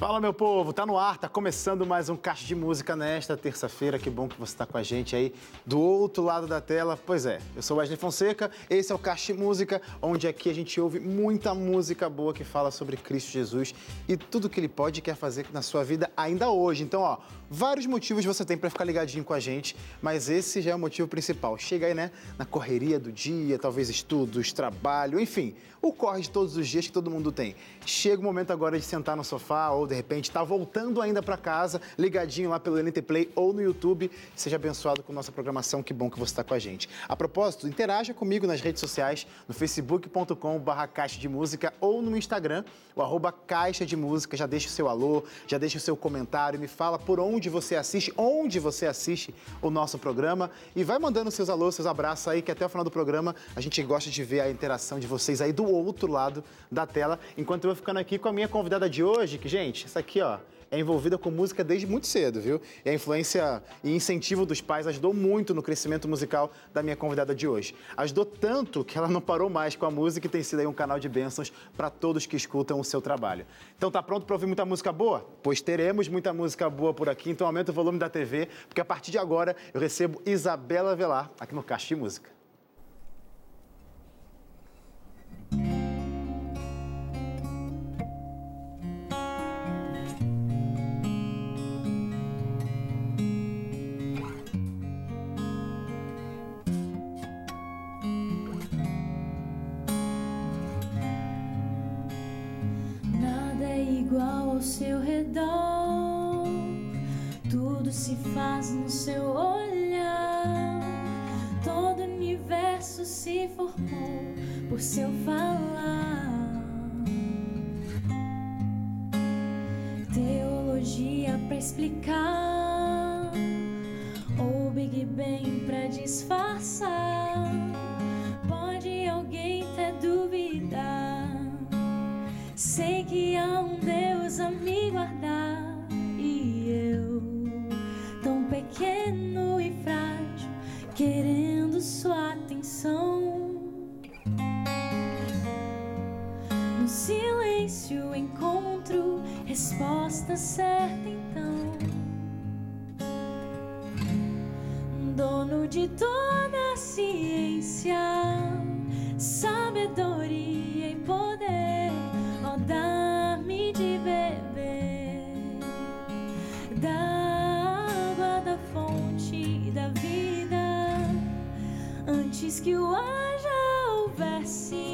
Fala, meu povo, tá no ar, tá começando mais um Caixa de Música nesta terça-feira. Que bom que você está com a gente aí do outro lado da tela. Pois é, eu sou Wesley Fonseca, esse é o Caixa de Música, onde aqui a gente ouve muita música boa que fala sobre Cristo Jesus e tudo que ele pode e quer fazer na sua vida ainda hoje. Então, ó, vários motivos você tem para ficar ligadinho com a gente, mas esse já é o motivo principal. Chega aí, né, na correria do dia, talvez estudos, trabalho, enfim, o corre de todos os dias que todo mundo tem. Chega o momento agora de sentar no sofá ou de repente está voltando ainda para casa, ligadinho lá pelo NT Play ou no YouTube. Seja abençoado com nossa programação, que bom que você está com a gente. A propósito, interaja comigo nas redes sociais, no facebook.com.br Caixa de Música ou no Instagram, o arroba Caixa de Música. Já deixa o seu alô, já deixa o seu comentário, me fala por onde você assiste, onde você assiste o nosso programa e vai mandando seus alôs, seus abraços aí, que até o final do programa a gente gosta de ver a interação de vocês aí do outro lado da tela, enquanto eu vou ficando aqui com a minha convidada de hoje, que, gente, essa aqui, ó, é envolvida com música desde muito cedo, viu? E a influência e incentivo dos pais ajudou muito no crescimento musical da minha convidada de hoje. Ajudou tanto que ela não parou mais com a música e tem sido aí um canal de bênçãos para todos que escutam o seu trabalho. Então tá pronto para ouvir muita música boa? Pois teremos muita música boa por aqui, então aumenta o volume da TV, porque a partir de agora eu recebo Isabela Velar aqui no Caixa de Música. Faz no seu olhar, todo universo se formou por seu falar. Teologia para explicar, ou Big Bang para disfarçar. Pode alguém ter duvidar? Sei que há um Deus a me guardar resposta certa, então. Dono de toda a ciência, sabedoria e poder dar-me de beber da água da fonte da vida antes que o já houvesse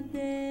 explica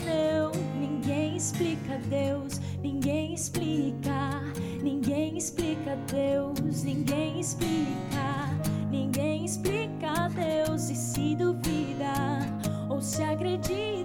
judeu. Ninguém explica Deus, ninguém explica. Ninguém explica Deus, ninguém explica. Ninguém explica Deus e se duvida ou se acredita,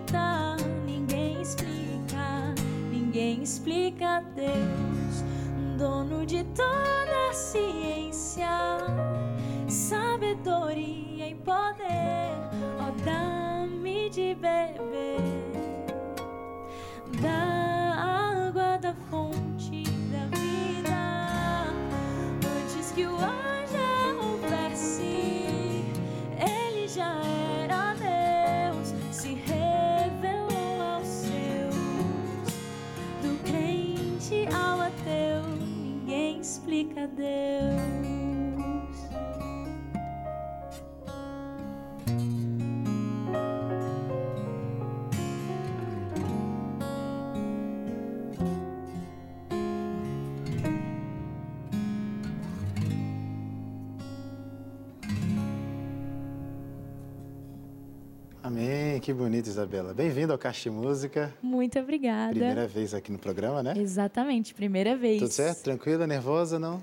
que bonito, Isabela. Bem-vindo ao Caixa de Música. Muito obrigada. Primeira vez aqui no programa, né? Exatamente, primeira vez. Tudo certo? Tranquila, nervosa, não?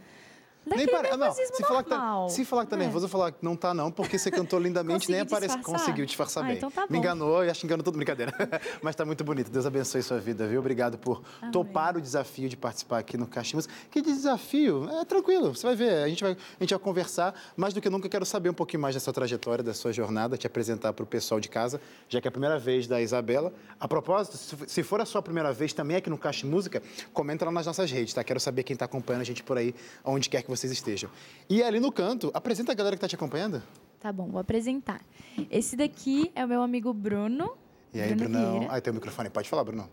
Daquele pare- não, nervosismo se falar, que tá, se falar que tá É. nervoso, eu falar que não tá não, porque você cantou lindamente, nem Consegui aparece. disfarçar? Conseguiu disfarçar Ah, bem. então tá Me enganou e acho que enganou todo brincadeira. Mas tá muito bonito. Deus abençoe sua vida, viu? Obrigado por topar o desafio de participar aqui no Música. Que desafio? É tranquilo, você vai ver. A gente vai, a gente vai conversar. Mais do que nunca, eu quero saber um pouquinho mais da sua trajetória, da sua jornada, te apresentar para o pessoal de casa, já que é a primeira vez da Isabela. A propósito, se- for a sua primeira vez também aqui no Caixa Música, comenta lá nas nossas redes, tá? Quero saber quem está acompanhando a gente por aí, onde quer que vocês estejam. E ali no canto, apresenta a galera que está te acompanhando. Tá bom, vou apresentar. Esse daqui é o meu amigo Bruno. E aí, Bruno Brunão? Aí tem o microfone, pode falar, Bruno.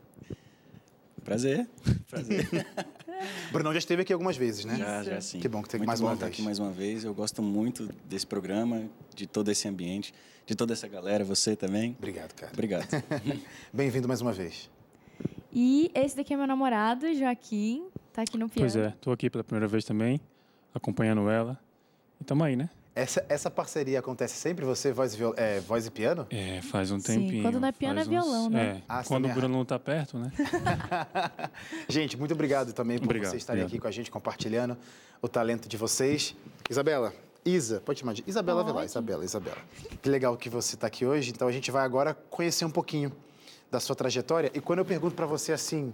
Prazer. Prazer. Brunão já esteve aqui algumas vezes, né? já, já sim. Que bom que Muito mais bom uma estar vez. aqui mais uma vez. Eu gosto muito desse programa, de todo esse ambiente, de toda essa galera, você também. Obrigado, cara. Obrigado. Bem-vindo mais uma vez. E esse daqui é meu namorado, Joaquim. Tá aqui no piano. Pois é, tô aqui pela primeira vez também, acompanhando ela. E tamo aí, né? Essa, essa parceria acontece sempre, você, voz e, viol- é, voz e piano? É, faz um Sim, tempinho. quando não é piano, é violão, né? É, Ah, quando o Bruno não tá perto, né? Gente, muito obrigado também por Obrigado, vocês estarem obrigado. aqui com a gente, compartilhando o talento de vocês. Isabela, Isa, pode chamar de Isabela. Velar, Isabela, Isabela. Que legal que você está aqui hoje. Então a gente vai agora conhecer um pouquinho da sua trajetória. E quando eu pergunto para você assim,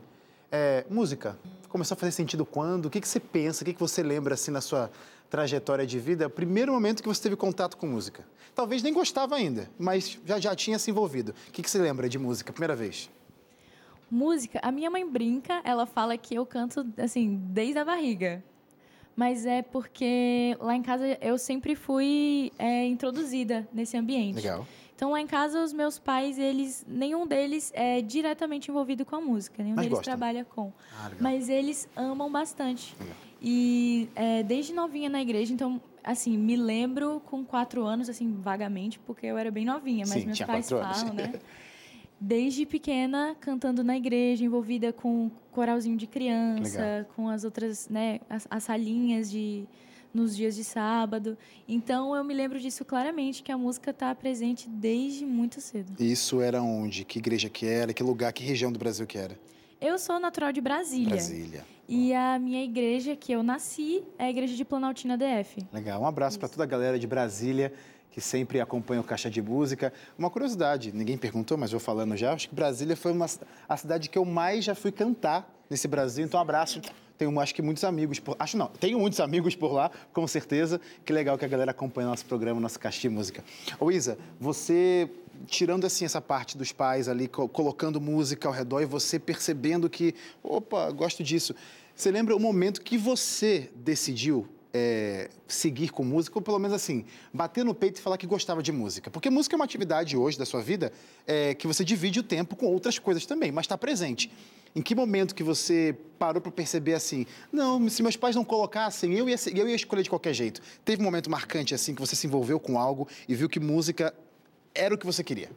é, música, começou a fazer sentido quando? O que, que você pensa? O que, que você lembra assim na sua trajetória de vida? O primeiro momento que você teve contato com música? Talvez nem gostava ainda, mas já, já tinha se envolvido. O que, que você lembra de música, primeira vez? Música, a minha mãe brinca, ela fala que eu canto, assim, desde a barriga. Mas é porque lá em casa eu sempre fui é, introduzida nesse ambiente. Legal. Então lá em casa os meus pais, eles, nenhum deles é diretamente envolvido com a música, nenhum Mas deles gostam? trabalha com. Ah. Mas eles amam bastante. Legal. E é, desde novinha na igreja, então, assim, me lembro com quatro anos, assim, vagamente, porque eu era bem novinha, mas Sim, meus pais falam, né? Desde pequena, cantando na igreja, envolvida com coralzinho de criança, Legal. com as outras, né, as, as salinhas de nos dias de sábado. Então eu me lembro disso claramente, que a música está presente desde muito cedo. Isso era onde? Que igreja que era? Que lugar? Que região do Brasil que era? Eu sou natural de Brasília. Brasília. E a minha igreja que eu nasci é a igreja de Planaltina DF. Legal. Um abraço para toda a galera de Brasília que sempre acompanha o Caixa de Música. Uma curiosidade, ninguém perguntou, mas vou falando já. Acho que Brasília foi uma, a cidade que eu mais já fui cantar nesse Brasil. Então, um abraço. Tenho, acho que muitos amigos por... Acho não, tenho muitos amigos por lá, com certeza. Que legal que a galera acompanha nosso programa, nosso Caixa de Música. Ô Isa, você tirando assim essa parte dos pais ali, co- colocando música ao redor e você percebendo que, opa, gosto disso. Você lembra o momento que você decidiu é, seguir com música, ou pelo menos assim, bater no peito e falar que gostava de música? Porque música é uma atividade hoje da sua vida é, que você divide o tempo com outras coisas também, mas está presente. Em que momento que você parou para perceber assim, não, se meus pais não colocassem, eu ia, eu ia escolher de qualquer jeito? Teve um momento marcante assim que você se envolveu com algo e viu que música era o que você queria?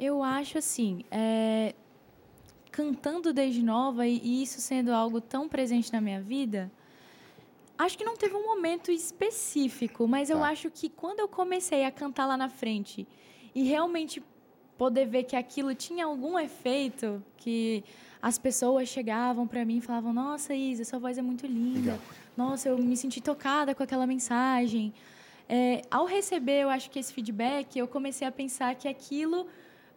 Eu acho assim, é, cantando desde nova e, e isso sendo algo tão presente na minha vida, acho que não teve um momento específico, mas eu Tá. acho que quando eu comecei a cantar lá na frente e realmente poder ver que aquilo tinha algum efeito, que as pessoas chegavam para mim e falavam: "Nossa, Isa, sua voz é muito linda. Legal. Nossa, eu me senti tocada com aquela mensagem". É, ao receber, eu acho que esse feedback, eu comecei a pensar que aquilo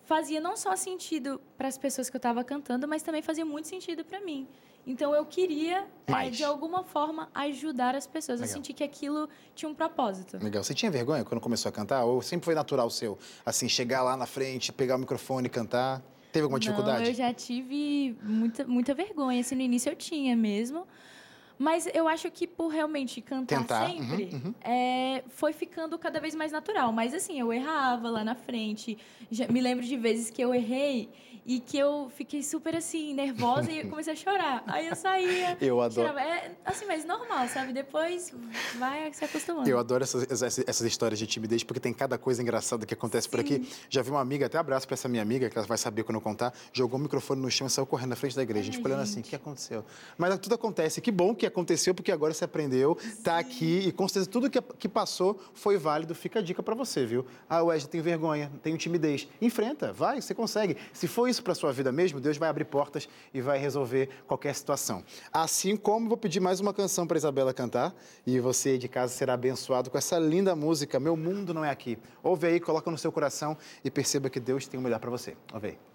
fazia não só sentido para as pessoas que eu estava cantando, mas também fazia muito sentido para mim. Então eu queria, é, de alguma forma, ajudar as pessoas. Legal. Eu senti que aquilo tinha um propósito. Legal. Você tinha vergonha quando começou a cantar? Ou sempre foi natural o seu? Assim, chegar lá na frente, pegar o microfone e cantar? Teve alguma dificuldade? Não, eu já tive muita, muita vergonha. Assim, no início eu tinha mesmo. Mas eu acho que por realmente cantar Tentar, sempre, uhum, uhum. é, foi ficando cada vez mais natural. Mas assim, eu errava lá na frente. Já, me lembro de vezes que eu errei e que eu fiquei super assim, nervosa e comecei a chorar. Aí eu saía. Eu adoro. chorava. É assim, mas normal, sabe? Depois vai se acostumando. Eu adoro essas, essas, histórias de timidez, porque tem cada coisa engraçada que acontece por aqui. Já vi uma amiga, até abraço pra essa minha amiga, que ela vai saber quando eu contar, jogou o microfone no chão e saiu correndo na frente da igreja. a gente ficou olhando assim, o que aconteceu? Mas tudo acontece. Que bom que aconteceu, porque agora você aprendeu, tá aqui, e com certeza tudo que, que passou foi válido. Fica a dica pra você, viu? Ah, Wesley, tenho vergonha, tenho timidez. Enfrenta, vai, você consegue. Se for isso pra sua vida mesmo, Deus vai abrir portas e vai resolver qualquer situação. Assim como vou pedir mais uma canção pra Isabela cantar, e você de casa será abençoado com essa linda música, Meu Mundo Não É Aqui. Ouve aí, coloca no seu coração e perceba que Deus tem o melhor pra você. Ouve aí.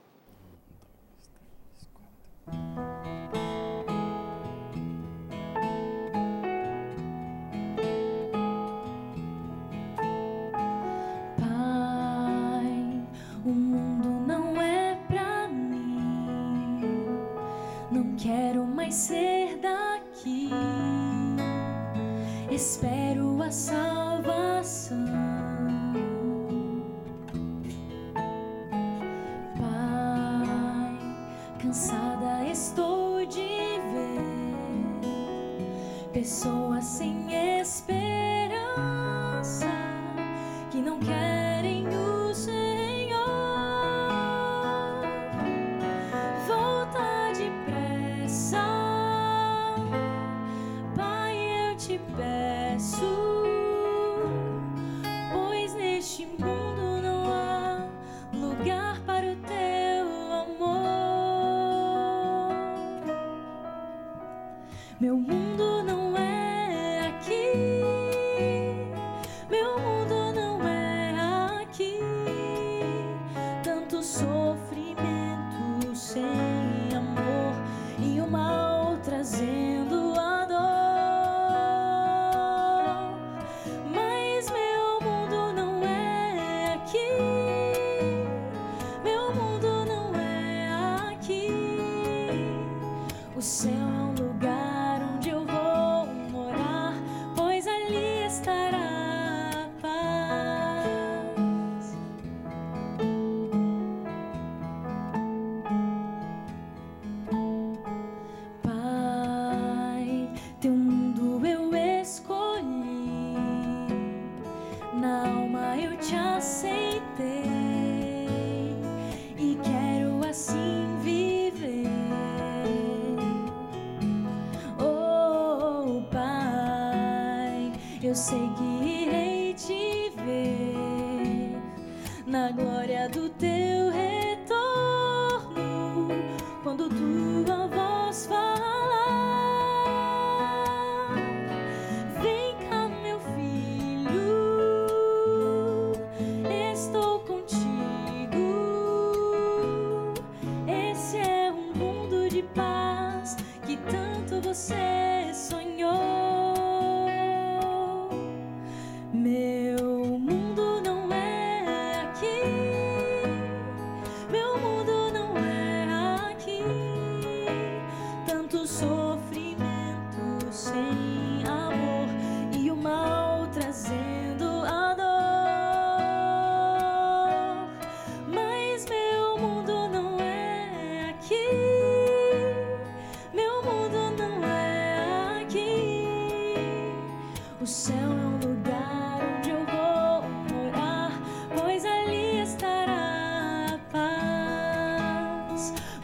Espero a salvação. O céu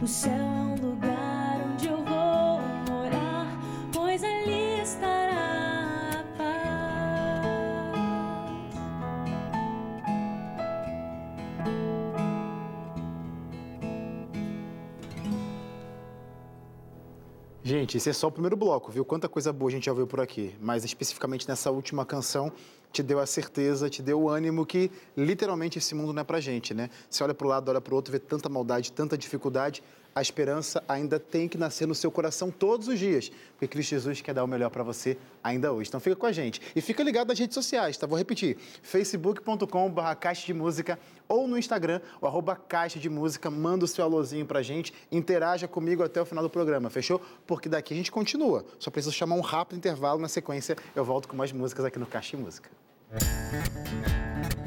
O céu Gente, esse é só o primeiro bloco, viu? Quanta coisa boa a gente já ouviu por aqui. Mas especificamente nessa última canção, te deu a certeza, te deu o ânimo que literalmente esse mundo não é pra gente, né? Você olha pro lado, olha pro outro, vê tanta maldade, tanta dificuldade, a esperança ainda tem que nascer no seu coração todos os dias, porque Cristo Jesus quer dar o melhor para você ainda hoje. Então fica com a gente. E fica ligado nas redes sociais, tá? Vou repetir, facebook.com.br caixa de música ou no Instagram, o arroba caixa de música, manda o seu alôzinho pra gente, interaja comigo até o final do programa, fechou? Porque daqui a gente continua. Só preciso chamar um rápido intervalo, na sequência eu volto com mais músicas aqui no Caixa de Música. Eu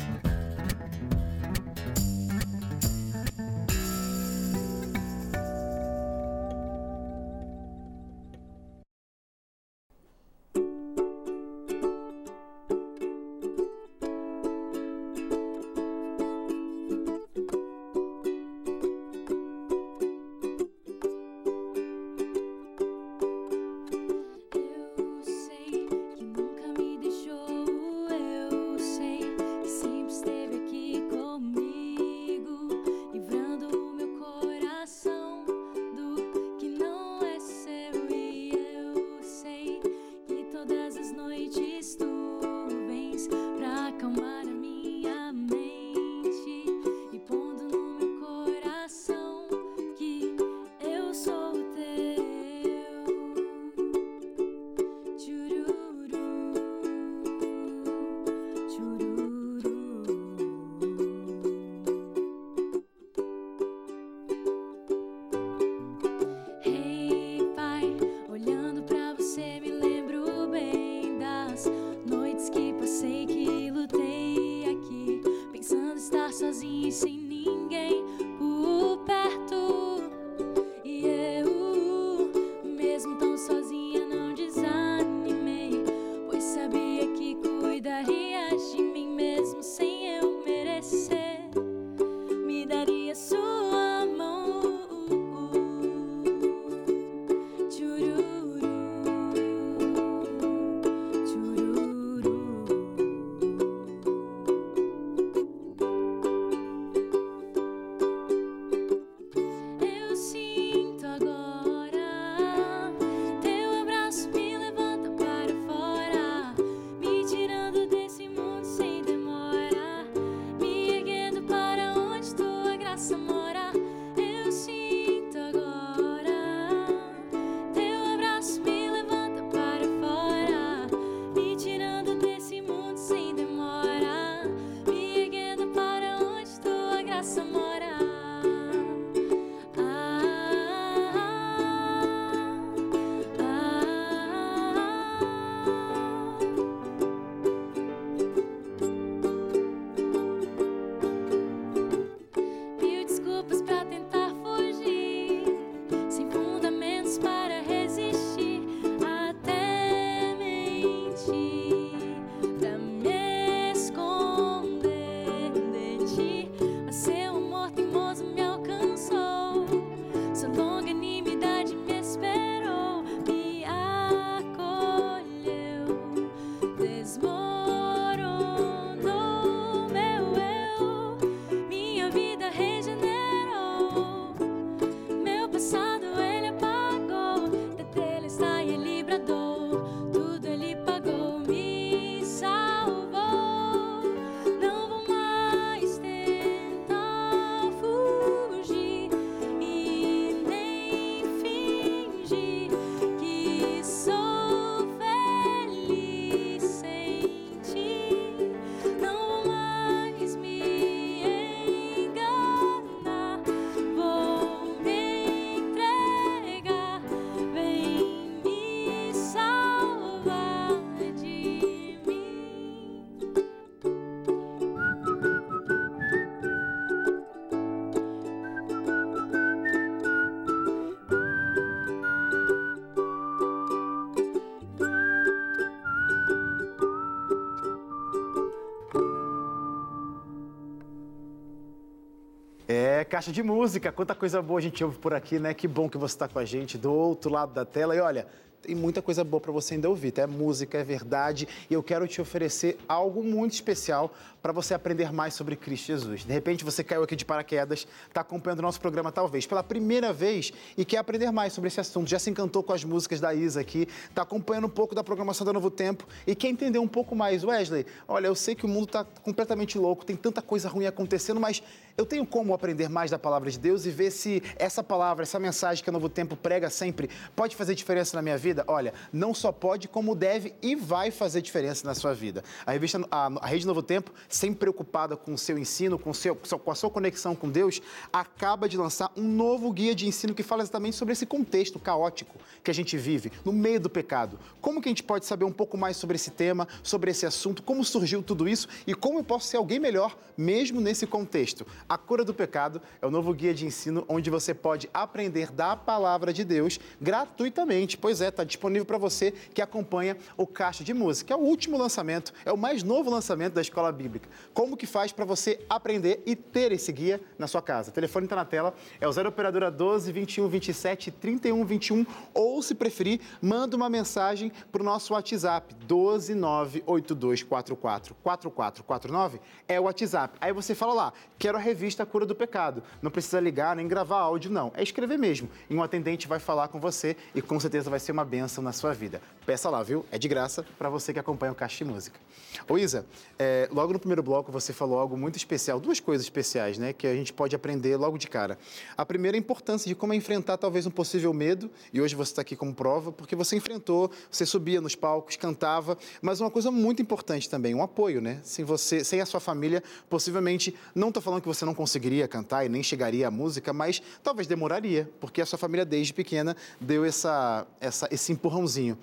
caixa de música, quanta coisa boa a gente ouve por aqui, né? Que bom que você está com a gente do outro lado da tela. E olha, tem muita coisa boa para você ainda ouvir, tá? É música, é verdade, e eu quero te oferecer algo muito especial para você aprender mais sobre Cristo Jesus. De repente você caiu aqui de paraquedas, está acompanhando o nosso programa talvez pela primeira vez e quer aprender mais sobre esse assunto, já se encantou com as músicas da Isa aqui, está acompanhando um pouco da programação da Novo Tempo e quer entender um pouco mais. Wesley, olha, eu sei que o mundo está completamente louco, tem tanta coisa ruim acontecendo, mas eu tenho como aprender mais da palavra de Deus e ver se essa palavra, essa mensagem que a Novo Tempo prega sempre, pode fazer diferença na minha vida? Olha, não só pode, como deve e vai fazer diferença na sua vida. A revista, a, a Rede Novo Tempo, sempre preocupada com o seu ensino, com, o seu, com a sua conexão com Deus, acaba de lançar um novo guia de ensino que fala exatamente sobre esse contexto caótico que a gente vive, no meio do pecado. Como que a gente pode saber um pouco mais sobre esse tema, sobre esse assunto, como surgiu tudo isso e como eu posso ser alguém melhor mesmo nesse contexto? A Cura do Pecado é o novo guia de ensino onde você pode aprender da palavra de Deus gratuitamente. Pois é, está disponível para você que acompanha o Caixa de Música. É o último lançamento, é o mais novo lançamento da Escola Bíblica. Como que faz para você aprender e ter esse guia na sua casa? O telefone está na tela, é o 0 operadora 12 21 27 31 21 ou se preferir, manda uma mensagem para o nosso WhatsApp 12 98244 4449 é o WhatsApp. Aí você fala lá, quero a revista Cura do Pecado. Não precisa ligar nem gravar áudio, não. É escrever mesmo. E um atendente vai falar com você e com certeza vai ser uma benção na sua vida. Peça lá, viu? É de graça para você que acompanha o Caixa de Música. Ô Isa, é, logo no primeiro bloco você falou algo muito especial, duas coisas especiais, né? Que a gente pode aprender logo de cara. A primeira é a importância de como é enfrentar talvez um possível medo, e hoje você está aqui como prova, porque você enfrentou, você subia nos palcos, cantava, mas uma coisa muito importante também, um apoio, né? Sem você, sem a sua família, possivelmente, não estou falando que você não conseguiria cantar e nem chegaria à música, mas talvez demoraria, porque a sua família desde pequena deu essa, essa, esse empurrãozinho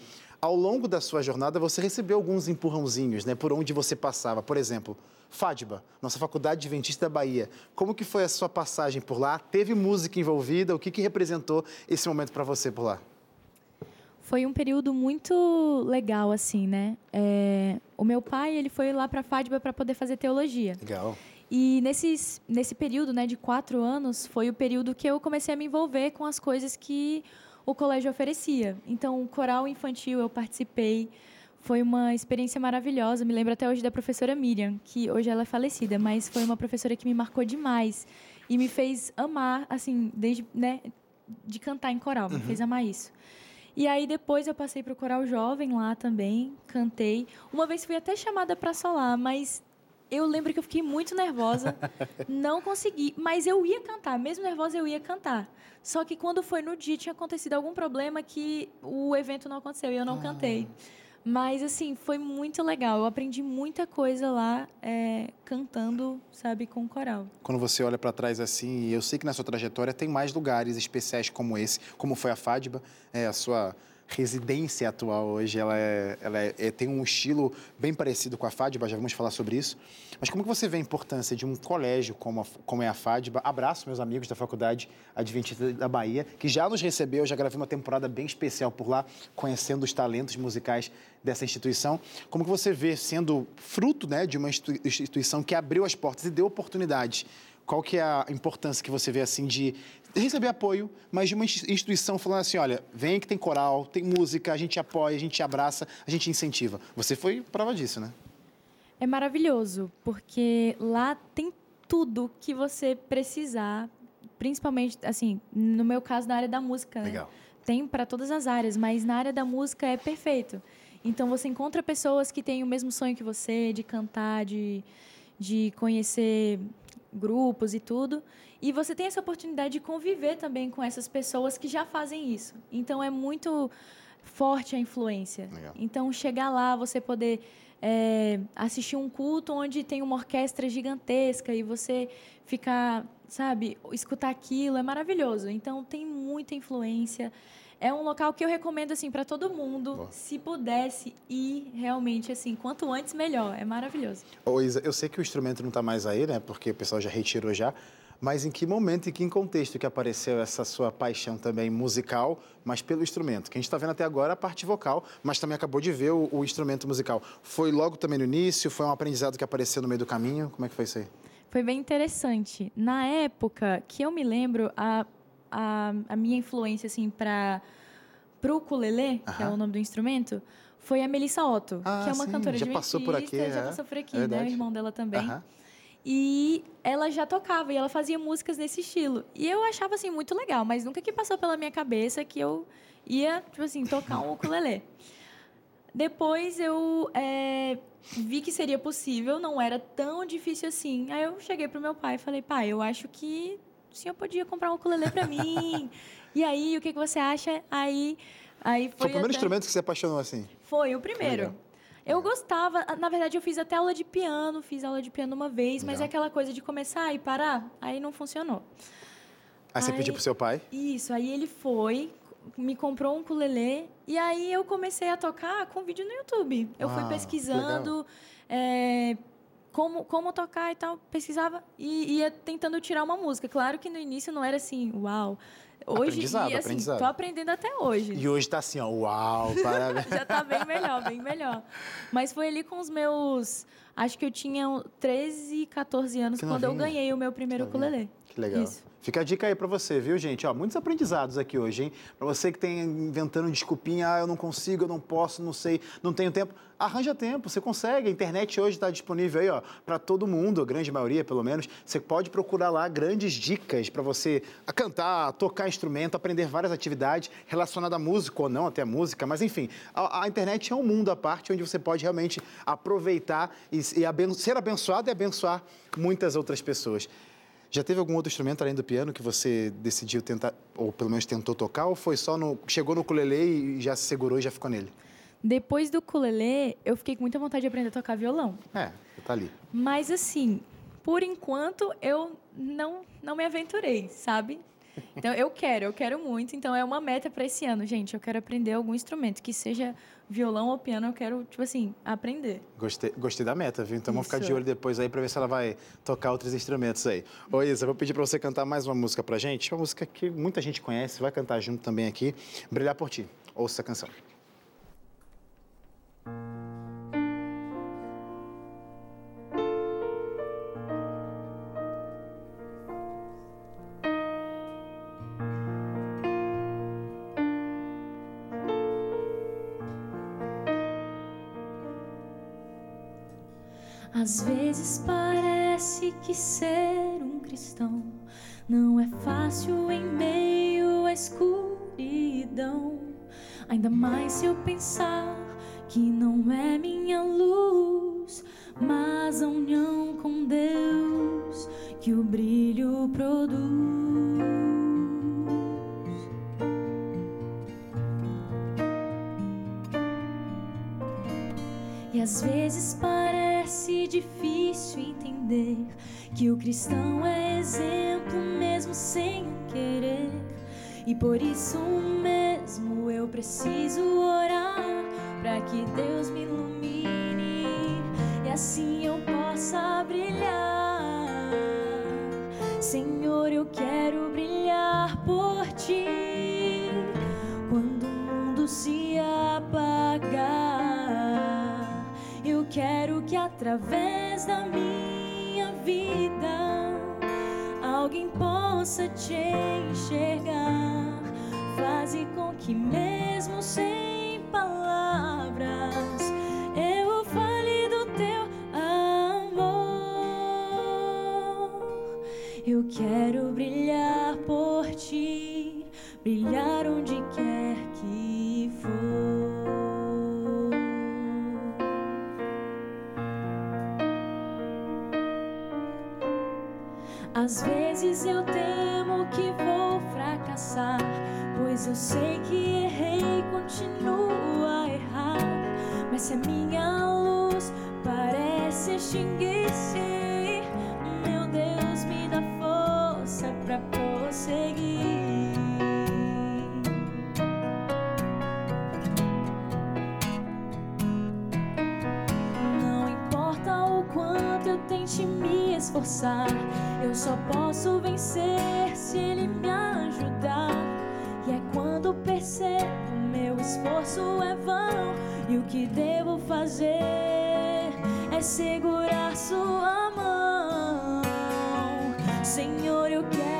ao longo da sua jornada você recebeu alguns empurrãozinhos, né, por onde você passava. Por exemplo, FADBA, nossa Faculdade Adventista da Bahia. Como que foi a sua passagem por lá? Teve música envolvida? O que, que representou esse momento para você por lá? Foi um período muito legal, assim, né? É, o meu pai, ele foi lá para FADBA para poder fazer teologia. Legal. E nesses, nesse período, né, de quatro anos, foi o período que eu comecei a me envolver com as coisas que o colégio oferecia. Então, o coral infantil eu participei. Foi uma experiência maravilhosa. Me lembro até hoje da professora Miriam, que hoje ela é falecida, mas foi uma professora que me marcou demais e me fez amar, assim, desde, né, de cantar em coral, me uhum. fez amar isso. E aí depois eu passei para o coral jovem lá também, cantei. Uma vez fui até chamada para solar, mas eu lembro que eu fiquei muito nervosa, não consegui, mas eu ia cantar, mesmo nervosa eu ia cantar. Só que quando foi no dia tinha acontecido algum problema que o evento não aconteceu e eu não ah. cantei. Mas, assim, foi muito legal. Eu aprendi muita coisa lá é, cantando, sabe, com coral. Quando você olha para trás assim, eu sei que na sua trajetória tem mais lugares especiais como esse, como foi a FADBA, é, a sua residência atual hoje, ela, é, ela é, é, tem um estilo bem parecido com a FADBA, já vamos falar sobre isso. Mas como que você vê a importância de um colégio como, a, como é a FADBA? Abraço meus amigos da Faculdade Adventista da Bahia, que já nos recebeu, já gravei uma temporada bem especial por lá, conhecendo os talentos musicais dessa instituição. Como que você vê sendo fruto né, de uma instituição que abriu as portas e deu oportunidades qual que é a importância que você vê assim de receber apoio, mas de uma instituição falando assim, olha, vem que tem coral, tem música, a gente apoia, a gente abraça, a gente incentiva. Você foi prova disso, né? É maravilhoso, porque lá tem tudo que você precisar, principalmente, assim, no meu caso, na área da música. Né? Legal. Né? Tem para todas as áreas, mas na área da música é perfeito. Então, você encontra pessoas que têm o mesmo sonho que você, de cantar, de, de conhecer grupos e tudo. E você tem essa oportunidade de conviver também com essas pessoas que já fazem isso. Então é muito forte a influência. Legal. Então chegar lá, você poder é, assistir um culto onde tem uma orquestra gigantesca e você ficar, sabe, escutar aquilo é maravilhoso. Então tem muita influência. É um local que eu recomendo assim para todo mundo, Boa. se pudesse ir realmente assim, quanto antes melhor. É maravilhoso. Ô Isa, eu sei que o instrumento não está mais aí, né? Porque o pessoal já retirou já. Mas em que momento e que contexto que apareceu essa sua paixão também musical, mas pelo instrumento? Que a gente está vendo até agora a parte vocal, mas também acabou de ver o, o, instrumento musical. Foi logo também no início? Foi um aprendizado que apareceu no meio do caminho? Como é que foi isso aí? Foi bem interessante. Na época que eu me lembro, a, a, a minha influência assim para pro ukulele, que é o nome do instrumento, foi a Melissa Otto, Ah, que é uma sim, cantora já de passou por aqui, já é. passou por aqui, É né? O irmão dela também. Aham. E ela já tocava e ela fazia músicas nesse estilo. E eu achava assim muito legal, mas nunca que passou pela minha cabeça que eu ia, tipo assim, tocar um ukulele. Depois eu é, vi que seria possível, não era tão difícil assim. Aí eu cheguei pro meu pai e falei: "Pai, eu acho que o senhor podia comprar um ukulele para mim". e aí, o que que você acha? Aí aí foi Foi o primeiro até- instrumento que você apaixonou assim? foi o primeiro. Eu gostava, na verdade eu fiz até aula de piano, fiz aula de piano uma vez, mas Legal. é aquela coisa de começar e parar, aí não funcionou. Aí você Aí- pediu pro seu pai? Isso, aí ele foi, me comprou um ukulele e aí eu comecei a tocar com vídeo no YouTube. Eu fui Ah, pesquisando é, como, como tocar e tal, pesquisava e ia tentando tirar uma música. Claro que no início não era assim, uau. Hoje, Aprendizado, e, assim, aprendizado. tô aprendendo até hoje. E hoje tá assim, ó, uau, parabéns. Já tá bem melhor, bem melhor. Mas foi ali com os meus. Acho que eu tinha 13, 14 anos Que quando eu ganhei o meu primeiro ukulele. Que legal. Isso. Fica a dica aí pra você, viu, gente? Ó, muitos aprendizados aqui hoje, hein? Pra você que tem inventando desculpinha, ah, eu não consigo, eu não posso, não sei, não tenho tempo. Arranja tempo, você consegue. A internet hoje está disponível aí, ó, para todo mundo, a grande maioria, pelo menos. Você pode procurar lá grandes dicas para você cantar, tocar instrumento, aprender várias atividades relacionadas à música ou não, até a música, mas enfim, a, a internet é um mundo à parte onde você pode realmente aproveitar e, e aben- ser abençoado e abençoar muitas outras pessoas. Já teve algum outro instrumento além do piano que você decidiu tentar, ou pelo menos tentou tocar, ou foi só no. chegou no ukulele e já se segurou e já ficou nele? Depois do ukulele, eu fiquei com muita vontade de aprender a tocar violão. É, tá ali. Mas assim, por enquanto eu não não me aventurei, sabe? Então eu quero, eu quero muito. Então é uma meta para esse ano, gente. Eu quero aprender algum instrumento que seja violão ou piano. Eu quero tipo assim aprender. Gostei, gostei da meta, viu? Então vamos ficar de Isso. olho depois aí pra ver se ela vai tocar outros instrumentos aí. Ô Isa, vou pedir pra você cantar mais uma música pra gente. Uma música que muita gente conhece, vai cantar junto também aqui. Brilhar por ti. Ouça essa canção. Às vezes parece que ser um cristão não é fácil em meio à escuridão. Ainda mais se eu pensar que não é minha luz, mas a união com Deus que o brilho produz. E às vezes parece difícil entender que o cristão é exemplo mesmo sem querer. E por isso mesmo eu preciso orar para que Deus me ilumine e assim eu possa brilhar. Através da minha vida alguém possa te enxergar. Faze com que, mesmo sem palavras, eu fale do teu amor. Eu quero brilhar por ti, brilhar onde Às vezes eu temo que vou fracassar, pois eu sei que errei e continuo a errar. Mas se a minha luz parece extinguir-se, meu Deus me dá força pra prosseguir. Tente me esforçar, eu só posso vencer se Ele me ajudar. E é quando percebo meu esforço é vão e o que devo fazer é segurar Sua mão. Senhor, eu quero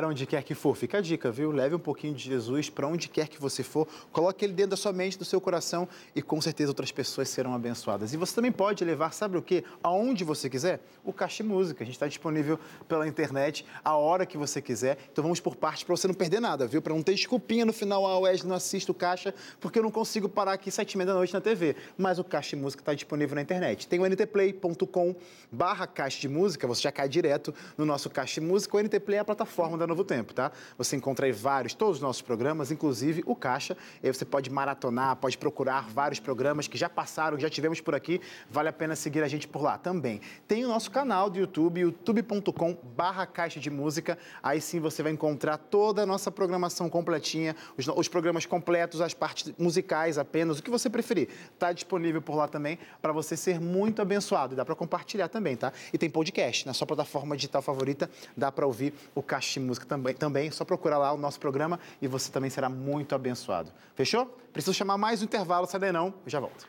Brilhar onde quer que for. Fica a dica, viu? Leve um pouquinho de Jesus para onde quer que você for. Coloque ele dentro da sua mente, do seu coração e com certeza outras pessoas serão abençoadas. E você também pode levar, sabe o quê? Aonde você quiser? O Caixa Música. A gente está disponível pela internet a hora que você quiser. Então vamos por parte para você não perder nada, viu? Para não ter desculpinha no final, ah, Wesley, não assisto o Caixa porque eu não consigo parar aqui sete e meia da noite na TV. Mas o Caixa Música está disponível na internet. Tem o ntplay.com barra Caixa de Música, você já cai direto no nosso Caixa Música. O NT Play é a plataforma da Novo Tempo, tá? Você encontra aí vários, todos os nossos programas, inclusive o Caixa. E aí você pode maratonar, pode procurar vários programas que já passaram, que já tivemos por aqui. Vale a pena seguir a gente por lá também. Tem o nosso canal do YouTube, youtube.com barra Caixa de Música. Aí sim você vai encontrar toda a nossa programação completinha, os, os programas completos, as partes musicais apenas, o que você preferir. Está disponível por lá também para você ser muito abençoado. E dá para compartilhar também, tá? E tem podcast na sua plataforma digital favorita, dá para ouvir o Caixa de música também, também. É só procurar lá o nosso programa e você também será muito abençoado. Fechou? Preciso chamar mais um intervalo, sai daí não, eu já volto.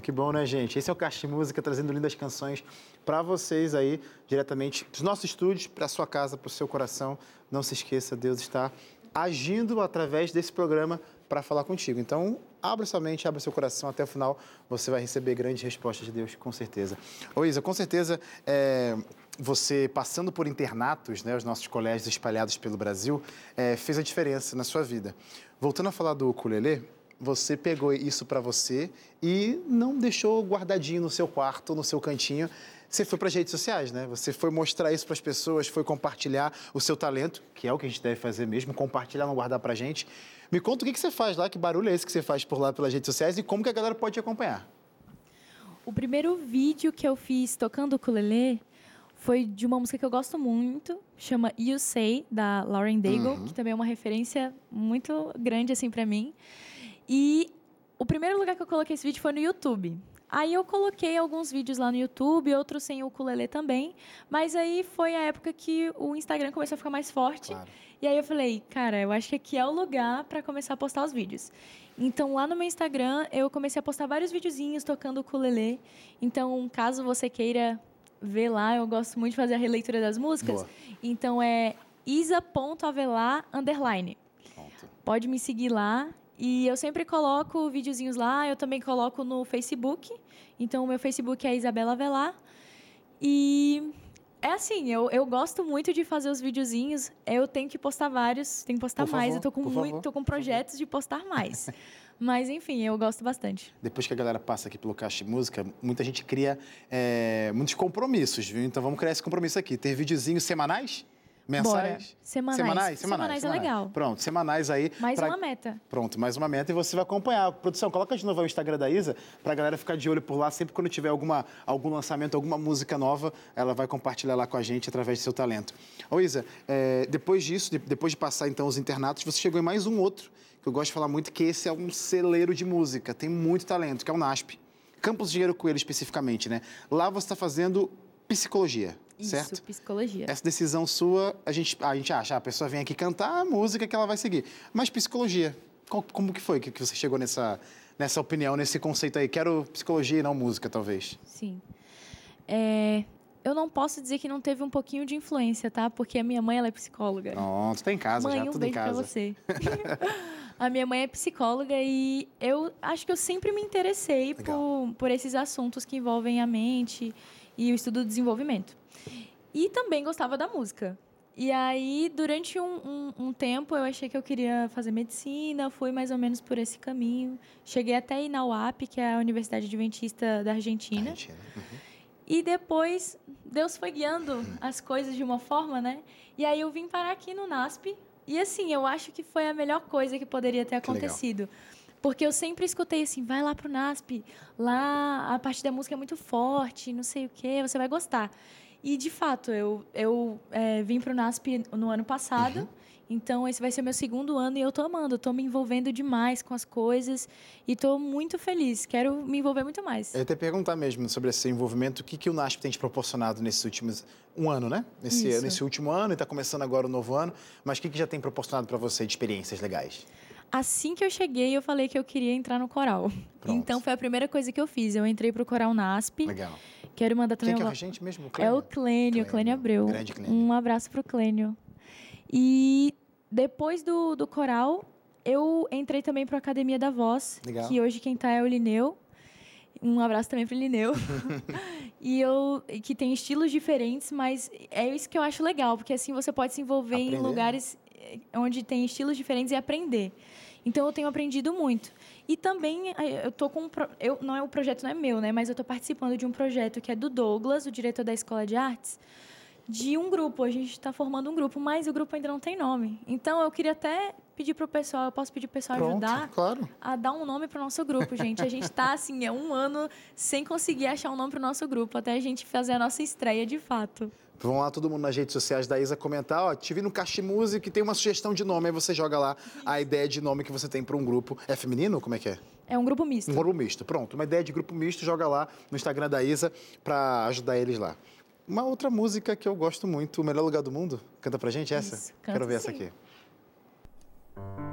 que bom, né, gente? Esse é o Caixa Música trazendo lindas canções para vocês aí, diretamente dos nossos estúdios, para sua casa, para o seu coração. Não se esqueça, Deus está agindo através desse programa para falar contigo. Então, abra sua mente, abra seu coração até o final, você vai receber grandes respostas de Deus, com certeza. Ô Isa, com certeza, é, você passando por internatos, né, os nossos colégios espalhados pelo Brasil, é, fez a diferença na sua vida. Voltando a falar do ukulele, você pegou isso para você e não deixou guardadinho no seu quarto, no seu cantinho. Você foi para as redes sociais, né? Você foi mostrar isso para as pessoas, foi compartilhar o seu talento, que é o que a gente deve fazer mesmo, compartilhar, não guardar para a gente. Me conta o que, que você faz lá, que barulho é esse que você faz por lá pelas redes sociais e como que a galera pode te acompanhar. O primeiro vídeo que eu fiz tocando o ukulele foi de uma música que eu gosto muito, chama You Say, da Lauren Daigle, Uhum. que também é uma referência muito grande, assim, para mim. E o primeiro lugar que eu coloquei esse vídeo foi no YouTube. Aí eu coloquei alguns vídeos lá no YouTube, outros sem o ukulele também. Mas aí foi a época que o Instagram começou a ficar mais forte. Claro. E aí eu falei, cara, eu acho que aqui é o lugar para começar a postar os vídeos. Então lá no meu Instagram eu comecei a postar vários videozinhos tocando ukulele. Então, caso você queira ver lá, eu gosto muito de fazer a releitura das músicas. Boa. Então é isa.avelar. Pode me seguir lá. E eu sempre coloco videozinhos lá, eu também coloco no Facebook. Então, o meu Facebook é Isabela Avelar. E é assim, eu, eu gosto muito de fazer os videozinhos. Eu tenho que postar vários, tenho que postar Por mais. favor, eu tô com muito, favor, tô com projetos de postar mais. Mas enfim, eu gosto bastante. Depois que a galera passa aqui pelo Caixa de Música, muita gente cria é, muitos compromissos, viu? Então vamos criar esse compromisso aqui. Ter videozinhos semanais? Mensais? Semanais. Semanais? Semanais é legal. Pronto, semanais aí. Mais pra- uma meta. Pronto, mais uma meta e você vai acompanhar. Produção, coloca de novo o Instagram da Isa pra galera ficar de olho por lá. Sempre quando tiver alguma, algum lançamento, alguma música nova, ela vai compartilhar lá com a gente através do seu talento. Ô Isa, é, depois disso, de- depois de passar então os internatos, você chegou em mais um outro, que eu gosto de falar muito, que esse é um celeiro de música, tem muito talento, que é o NASP. Campos Dinheiro Coelho especificamente, né? Lá você está fazendo psicologia, Isso, certo? psicologia. Essa decisão sua, a gente, a gente acha, a pessoa vem aqui cantar a música que ela vai seguir. Mas psicologia, qual- como que foi que, que você chegou nessa, nessa opinião, nesse conceito aí? Quero psicologia e não música, talvez. Sim. É, eu não posso dizer que não teve um pouquinho de influência, tá? Porque a minha mãe ela é psicóloga. Pronto, tá em casa mãe, já, um tudo em beijo pra casa. você. a minha mãe é psicóloga e eu acho que eu sempre me interessei por, por esses assuntos que envolvem a mente e o estudo do desenvolvimento. E também gostava da música. E aí, durante um, um- um tempo, eu achei que eu queria fazer medicina, fui mais ou menos por esse caminho. Cheguei até ir na UAP, que é a Universidade Adventista da Argentina. Argentina. Uhum. E depois, Deus foi guiando as coisas de uma forma, né? E aí eu vim parar aqui no NASP. E assim, eu acho que foi a melhor coisa que poderia ter Que legal. acontecido. Porque eu sempre escutei assim, vai lá pro NASP, lá a parte da música é muito forte, não sei o quê, você vai gostar. E, de fato, eu, eu é, vim pro NASP no ano passado, Uhum. então esse vai ser meu segundo ano e eu tô amando, eu tô me envolvendo demais com as coisas e tô muito feliz, quero me envolver muito mais. Eu ia até perguntar mesmo sobre esse envolvimento, o que, que o NASP tem te proporcionado nesses últimos um ano, né? Nesse, Isso. nesse último ano e está começando agora o novo ano, mas o que, que já tem proporcionado para você de experiências legais? Assim que eu cheguei, eu falei que eu queria entrar no coral. Pronto. Então foi a primeira coisa que eu fiz. Eu entrei pro coral NASP. Legal. Quero mandar Quem também que é uma... o regente mesmo? É Clênio? o Clênio, Clênio. Clênio Abreu. Grande Clênio. Um abraço pro Clênio. E depois do, do coral, eu entrei também para a Academia da Voz, Legal. que hoje quem tá é o Lineu. Um abraço também pro Lineu. e eu que tem estilos diferentes, mas é isso que eu acho legal, porque assim você pode se envolver Aprender, em lugares onde tem estilos diferentes e aprender. Então eu tenho aprendido muito. E também eh, eu tô com um pro- eu não é o projeto não é meu, né, mas eu tô participando de um projeto que é do Douglas, o diretor da Escola de Artes, de um grupo. A gente está formando um grupo, mas o grupo ainda não tem nome. Então eu queria até pedir pro pessoal, eu posso pedir pessoal Pronto, ajudar claro. a dar um nome pro nosso grupo, gente. A gente tá assim, é um ano sem conseguir achar um nome pro nosso grupo, até a gente fazer a nossa estreia de fato. Vão lá todo mundo nas redes sociais da Isa comentar, ó, tive no Caixa Music e tem uma sugestão de nome, aí você joga lá a ideia de nome que você tem para um grupo. É feminino? Como é que é? É um grupo misto. Um grupo misto. Pronto, uma ideia de grupo misto, joga lá no Instagram da Isa para ajudar eles lá. Uma outra música que eu gosto muito, O Melhor Lugar do Mundo. Canta pra gente essa? Isso, Quero ver essa sim. aqui.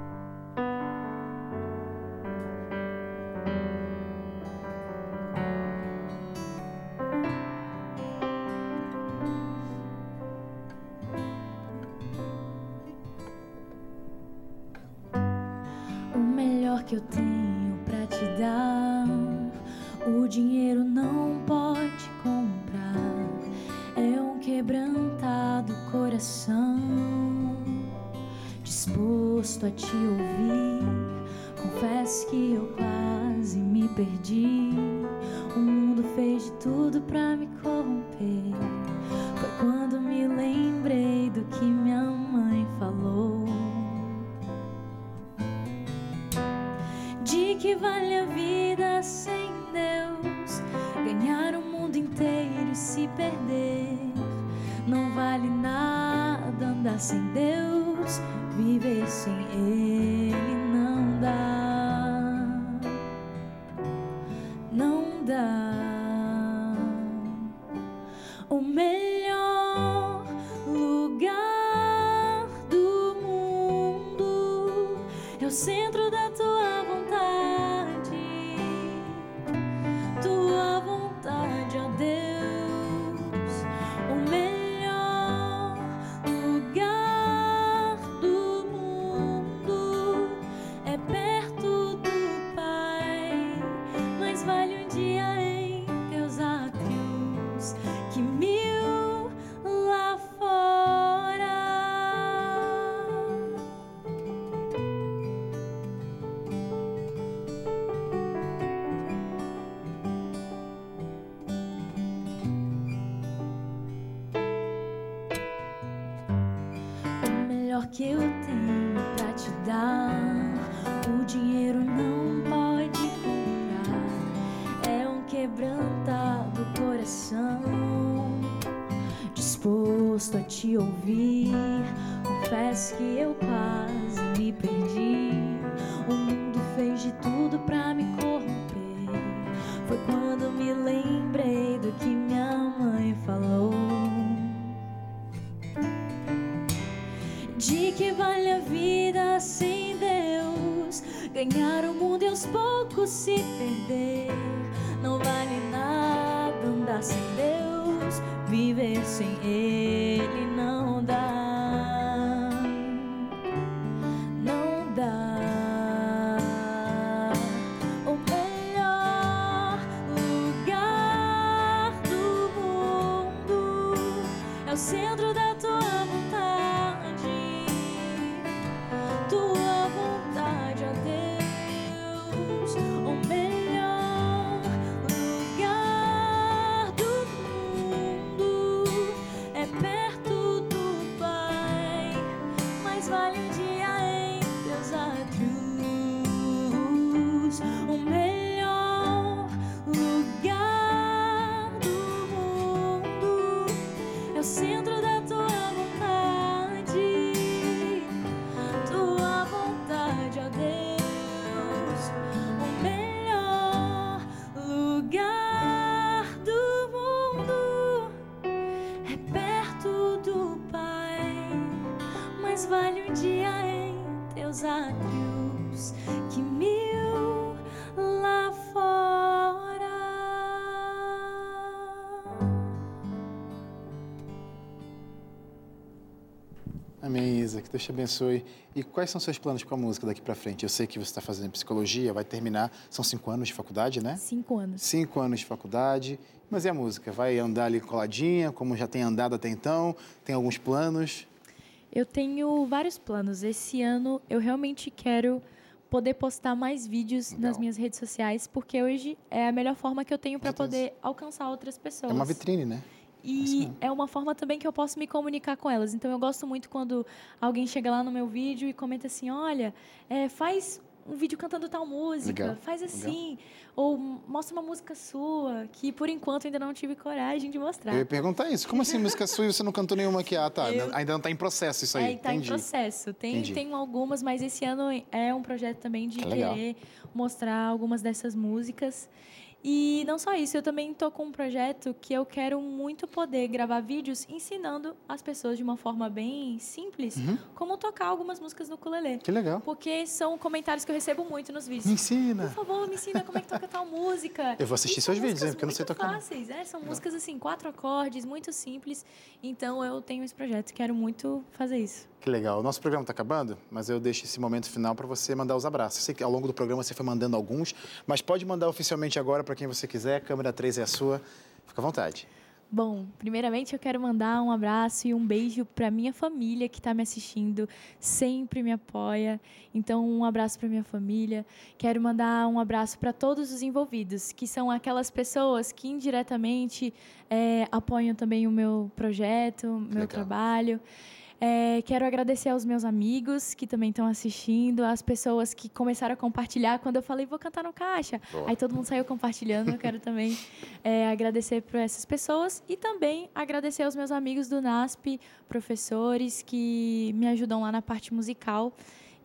Que eu tenho pra te dar, o dinheiro não pode comprar. É um quebrantado coração, disposto a te ouvir. Confesso que eu quase me perdi. O mundo fez de tudo pra me corromper. Foi quando me lembrei do que minha mãe falou. Que vale a vida sem Deus? Ganhar o mundo inteiro e se perder. Não vale nada andar sem Deus, viver sem Ele não dá. Deus te abençoe. E quais são seus planos com a música daqui para frente? Eu sei que você está fazendo psicologia, vai terminar. São cinco anos de faculdade, né? Cinco anos. Cinco anos de faculdade. Mas e a música? Vai andar ali coladinha, como já tem andado até então? Tem alguns planos? Eu tenho vários planos. Esse ano eu realmente quero poder postar mais vídeos nas Legal. minhas redes sociais, porque hoje é a melhor forma que eu tenho para poder alcançar outras pessoas. É uma vitrine, né? E é uma forma também que eu posso me comunicar com elas. Então, eu gosto muito quando alguém chega lá no meu vídeo e comenta assim: olha, é, faz um vídeo cantando tal música, Legal, faz legal. assim. Ou mostra uma música sua, que por enquanto ainda não tive coragem de mostrar. Eu ia perguntar isso. Como assim música sua e você não cantou nenhuma aqui? Ah, tá. Eu- Ainda não está em processo isso aí. É, tá Entendi. em processo. Tem, Entendi. tem algumas, mas esse ano é um projeto também de legal. querer mostrar algumas dessas músicas. E não só isso, eu também estou com um projeto que eu quero muito poder gravar vídeos ensinando as pessoas de uma forma bem simples Uhum. como tocar algumas músicas no ukulele. Que legal. Porque são comentários que eu recebo muito nos vídeos. Me ensina. Por favor, me ensina como é que toca tal música. Eu vou assistir E seus vídeos, hein, porque eu não sei tocar, fáceis, é, são músicas assim, quatro acordes, muito simples. Então eu tenho esse projeto, quero muito fazer isso. Que legal. O nosso programa está acabando, mas eu deixo esse momento final para você mandar os abraços. Eu sei que ao longo do programa você foi mandando alguns, mas pode mandar oficialmente agora para quem você quiser. A câmera 3 é a sua. Fica à vontade. Bom, primeiramente eu quero mandar um abraço e um beijo para minha família que está me assistindo, sempre me apoia. Então, um abraço para minha família. Quero mandar um abraço para todos os envolvidos, que são aquelas pessoas que indiretamente eh, apoiam também o meu projeto, o meu legal. trabalho. É, quero agradecer aos meus amigos que também estão assistindo, às pessoas que começaram a compartilhar quando eu falei vou cantar no caixa. Boa. Aí todo mundo saiu compartilhando. Eu quero também é, agradecer por essas pessoas e também agradecer aos meus amigos do NASP, professores que me ajudam lá na parte musical.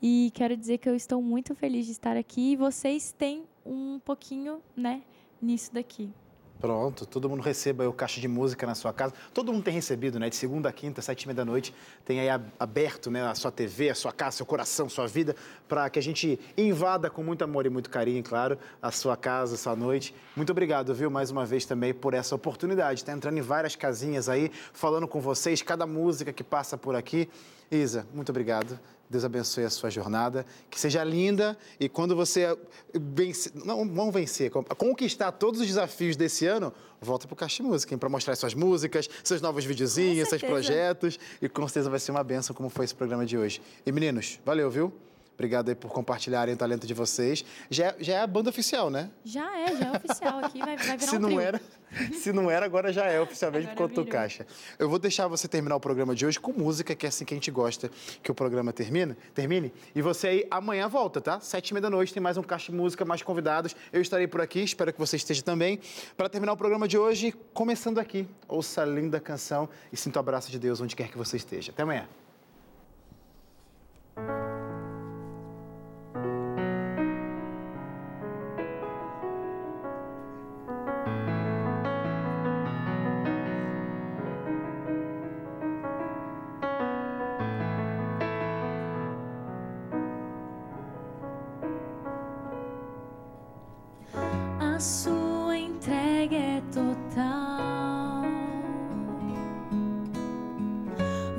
E quero dizer que eu estou muito feliz de estar aqui e vocês têm um pouquinho, né, nisso daqui. Pronto, todo mundo receba aí o caixa de música na sua casa. Todo mundo tem recebido, né? De segunda a quinta, sete e meia da noite, tem aí aberto né, a sua TV, a sua casa, seu coração, sua vida, para que a gente invada com muito amor e muito carinho, claro, a sua casa, a sua noite. Muito obrigado, viu, mais uma vez também por essa oportunidade. Está entrando em várias casinhas aí, falando com vocês, cada música que passa por aqui. Isa, muito obrigado. Deus abençoe a sua jornada, que seja linda e quando você vencer, não, não vencer, conquistar todos os desafios desse ano, volta para o Caixa Música, para mostrar suas músicas, seus novos videozinhos, seus projetos e com certeza vai ser uma benção como foi esse programa de hoje. E meninos, valeu, viu? Obrigado aí por compartilharem o talento de vocês. Já, é- já é a banda oficial, né? Já é, já é oficial aqui, vai, vai virar Se um não trio. era, se não era, agora já é oficialmente por Agora conta do caixa. Eu vou deixar você terminar o programa de hoje com música, que é assim que a gente gosta que o programa termine. Termine. E você aí amanhã volta, tá? Sete e meia da noite tem mais um caixa de música, mais convidados. Eu estarei por aqui, espero que você esteja também. Para terminar o programa de hoje, começando aqui, ouça a linda canção e sinta o abraço de Deus onde quer que você esteja. Até amanhã.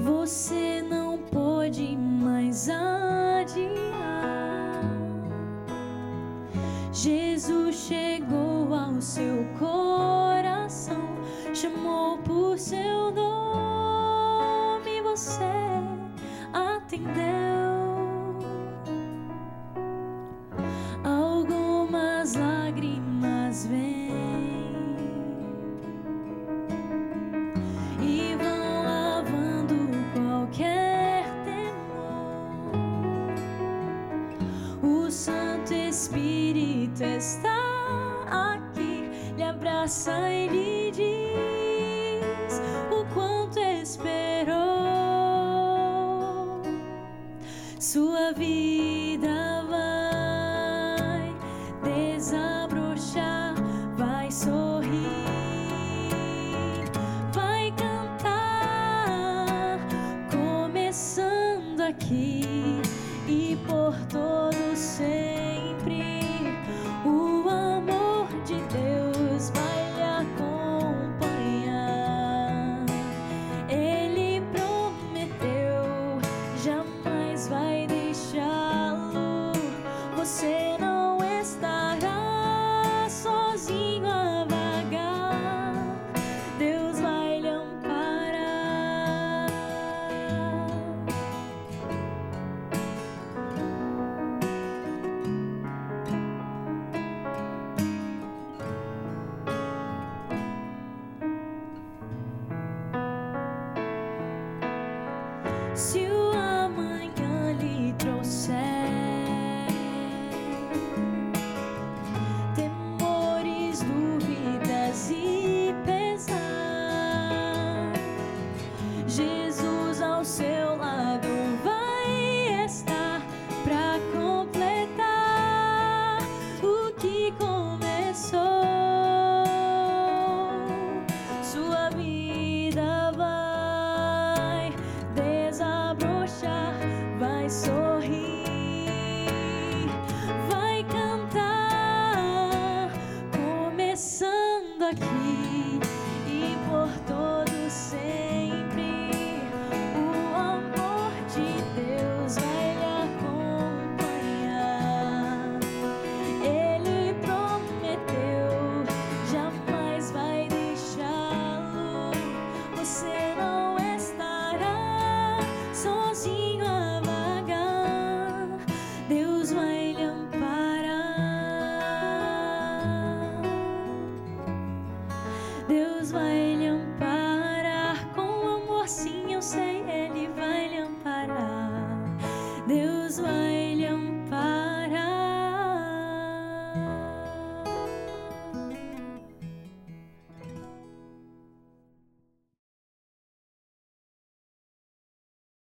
Você não pode mais adiar. Jesus chegou ao seu coração, chamou por seu nome, você atendeu.